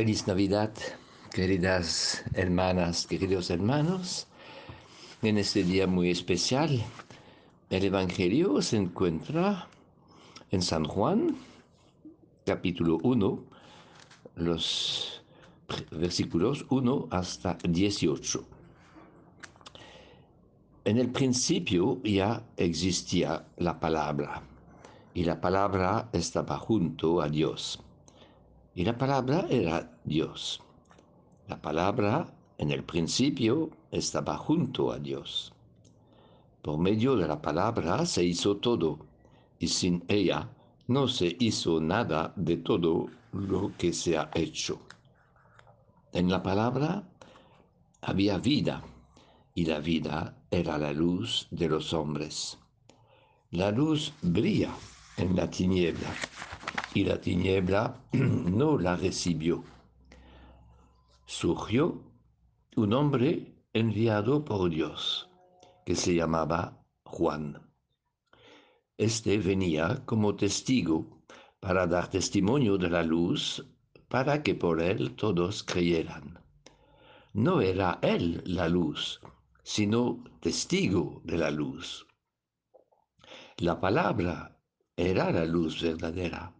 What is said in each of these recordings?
Feliz Navidad, queridas hermanas, queridos hermanos. En este día muy especial, el Evangelio se encuentra en San Juan, capítulo 1, los versículos 1 hasta 18. En el principio ya existía la palabra, y la palabra estaba junto a Dios y la palabra era Dios. La palabra en el principio estaba junto a Dios. Por medio de la palabra se hizo todo, y sin ella no se hizo nada de todo lo que se ha hecho. En la palabra había vida, y la vida era la luz de los hombres. La luz brilla en la tiniebla y la tiniebla no la recibió. Surgió un hombre enviado por Dios, que se llamaba Juan. Este venía como testigo para dar testimonio de la luz, para que por él todos creyeran. No era él la luz, sino testigo de la luz. La palabra era la luz verdadera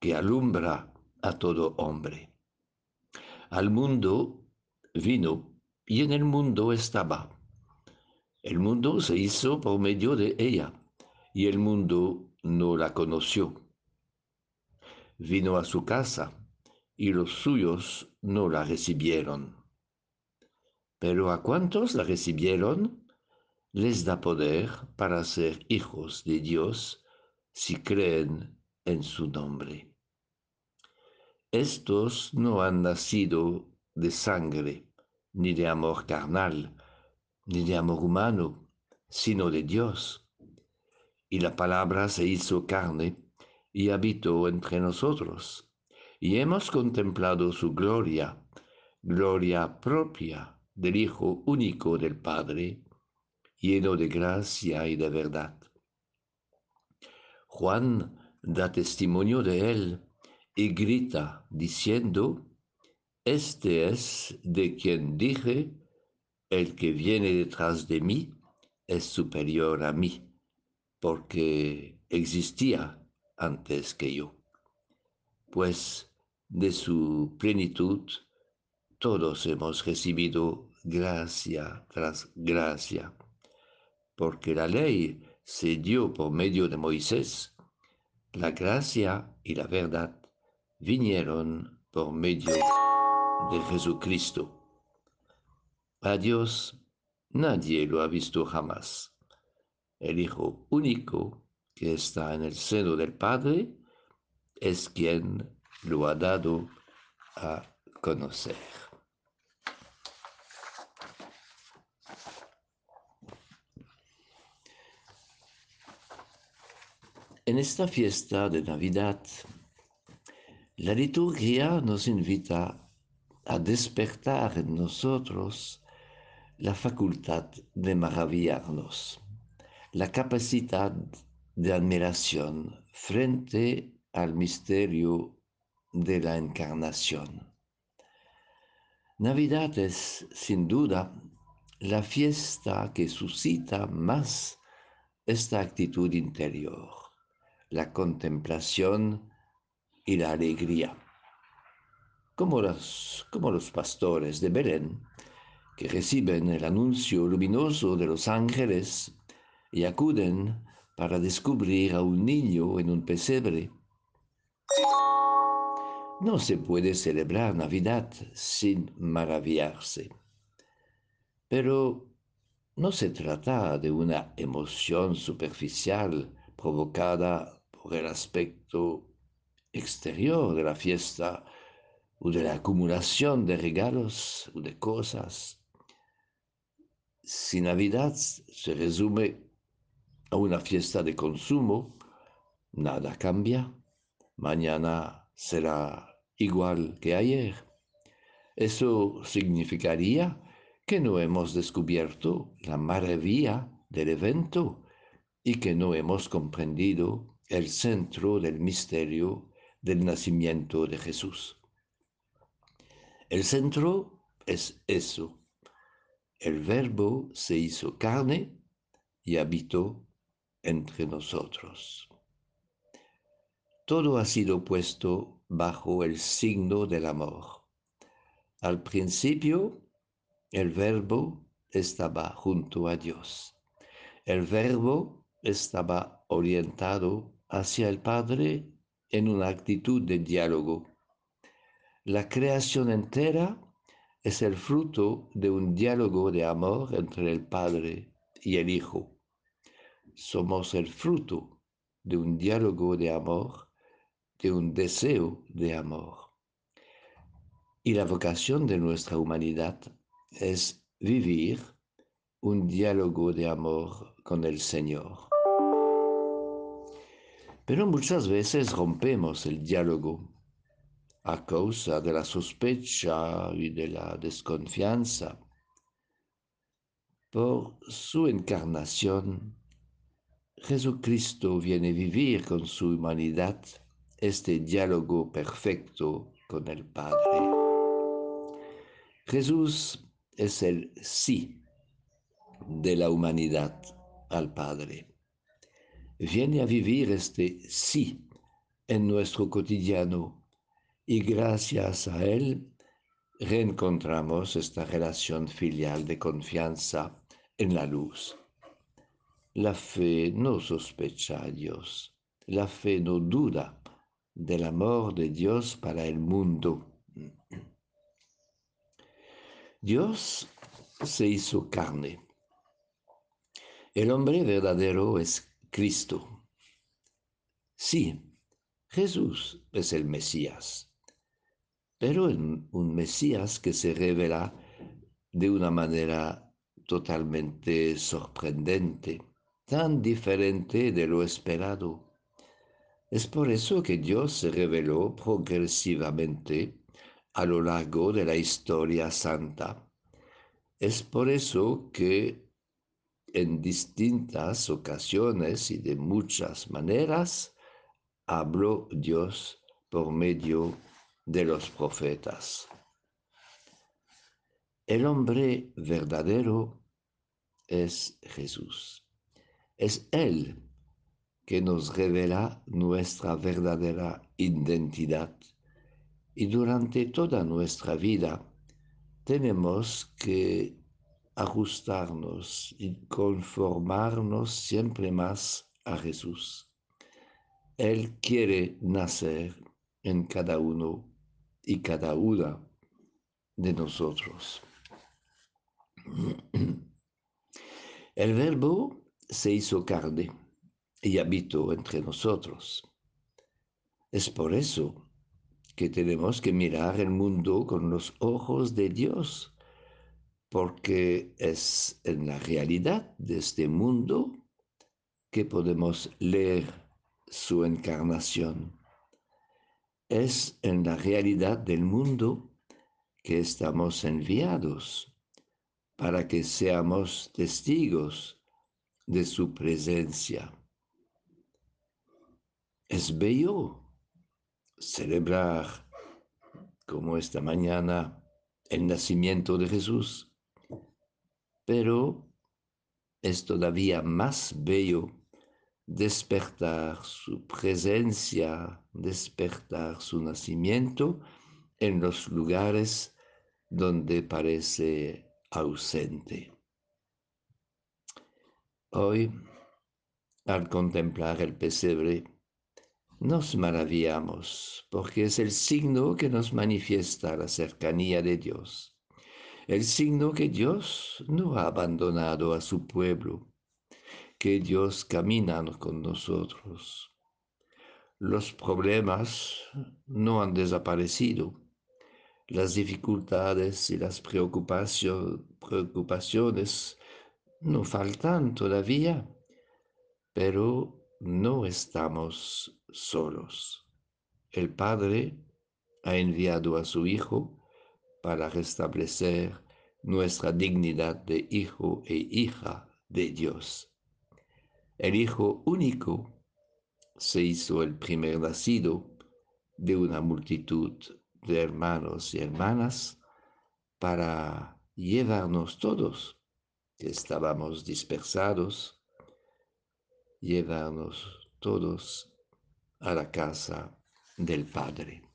que alumbra a todo hombre. Al mundo vino y en el mundo estaba. El mundo se hizo por medio de ella y el mundo no la conoció. Vino a su casa y los suyos no la recibieron. Pero a cuantos la recibieron, les da poder para ser hijos de Dios si creen en su nombre. Estos no han nacido de sangre, ni de amor carnal, ni de amor humano, sino de Dios. Y la palabra se hizo carne y habitó entre nosotros, y hemos contemplado su gloria, gloria propia del Hijo único del Padre, lleno de gracia y de verdad. Juan da testimonio de él y grita diciendo, Este es de quien dije, el que viene detrás de mí es superior a mí, porque existía antes que yo. Pues de su plenitud todos hemos recibido gracia tras gracia, porque la ley se dio por medio de Moisés, la gracia y la verdad vinieron por medio de Jesucristo. A Dios nadie lo ha visto jamás. El Hijo único que está en el seno del Padre es quien lo ha dado a conocer. En esta fiesta de Navidad, la liturgia nos invita a despertar en nosotros la facultad de maravillarnos, la capacidad de admiración frente al misterio de la encarnación. Navidad es, sin duda, la fiesta que suscita más esta actitud interior la contemplación y la alegría. Como los, como los pastores de Belén, que reciben el anuncio luminoso de los ángeles y acuden para descubrir a un niño en un pesebre. No se puede celebrar Navidad sin maravillarse. Pero no se trata de una emoción superficial provocada el aspecto exterior de la fiesta o de la acumulación de regalos o de cosas. Si Navidad se resume a una fiesta de consumo, nada cambia. Mañana será igual que ayer. Eso significaría que no hemos descubierto la maravilla del evento y que no hemos comprendido el centro del misterio del nacimiento de Jesús. El centro es eso. El verbo se hizo carne y habitó entre nosotros. Todo ha sido puesto bajo el signo del amor. Al principio, el verbo estaba junto a Dios. El verbo estaba orientado hacia el Padre en una actitud de diálogo. La creación entera es el fruto de un diálogo de amor entre el Padre y el Hijo. Somos el fruto de un diálogo de amor, de un deseo de amor. Y la vocación de nuestra humanidad es vivir un diálogo de amor con el Señor. Pero muchas veces rompemos el diálogo a causa de la sospecha y de la desconfianza. Por su encarnación, Jesucristo viene a vivir con su humanidad este diálogo perfecto con el Padre. Jesús es el sí de la humanidad al Padre. Viene a vivir este sí en nuestro cotidiano y gracias a Él reencontramos esta relación filial de confianza en la luz. La fe no sospecha a Dios, la fe no duda del amor de Dios para el mundo. Dios se hizo carne. El hombre verdadero es Cristo. Sí, Jesús es el Mesías pero un Mesías que se revela de una manera totalmente sorprendente, tan diferente de lo esperado. Es por eso que Dios se reveló progresivamente a lo largo de la historia santa. Es por eso que en distintas ocasiones y de muchas maneras habló Dios por medio de los profetas. El hombre verdadero es Jesús. Es Él que nos revela nuestra verdadera identidad. Y durante toda nuestra vida tenemos que ajustarnos y conformarnos siempre más a Jesús. Él quiere nacer en cada uno y cada una de nosotros. El verbo se hizo carne y habitó entre nosotros. Es por eso que tenemos que mirar el mundo con los ojos de Dios, porque es en la realidad de este mundo que podemos leer su encarnación es en la realidad del mundo que estamos enviados para que seamos testigos de su presencia. Es bello celebrar como esta mañana el nacimiento de Jesús, pero es todavía más bello despertar su presencia, despertar su nacimiento en los lugares donde parece ausente. Hoy, al contemplar el pesebre, nos maravillamos porque es el signo que nos manifiesta la cercanía de Dios, el signo que Dios no ha abandonado a su pueblo, que Dios camina con nosotros. Los problemas no han desaparecido. Las dificultades y las preocupaciones no faltan todavía, pero no estamos solos. El Padre ha enviado a su Hijo para restablecer nuestra dignidad de hijo e hija de Dios. El Hijo único se hizo el primer nacido de una multitud de hermanos y hermanas para llevarnos todos, que estábamos dispersados, llevarnos todos a la casa del Padre.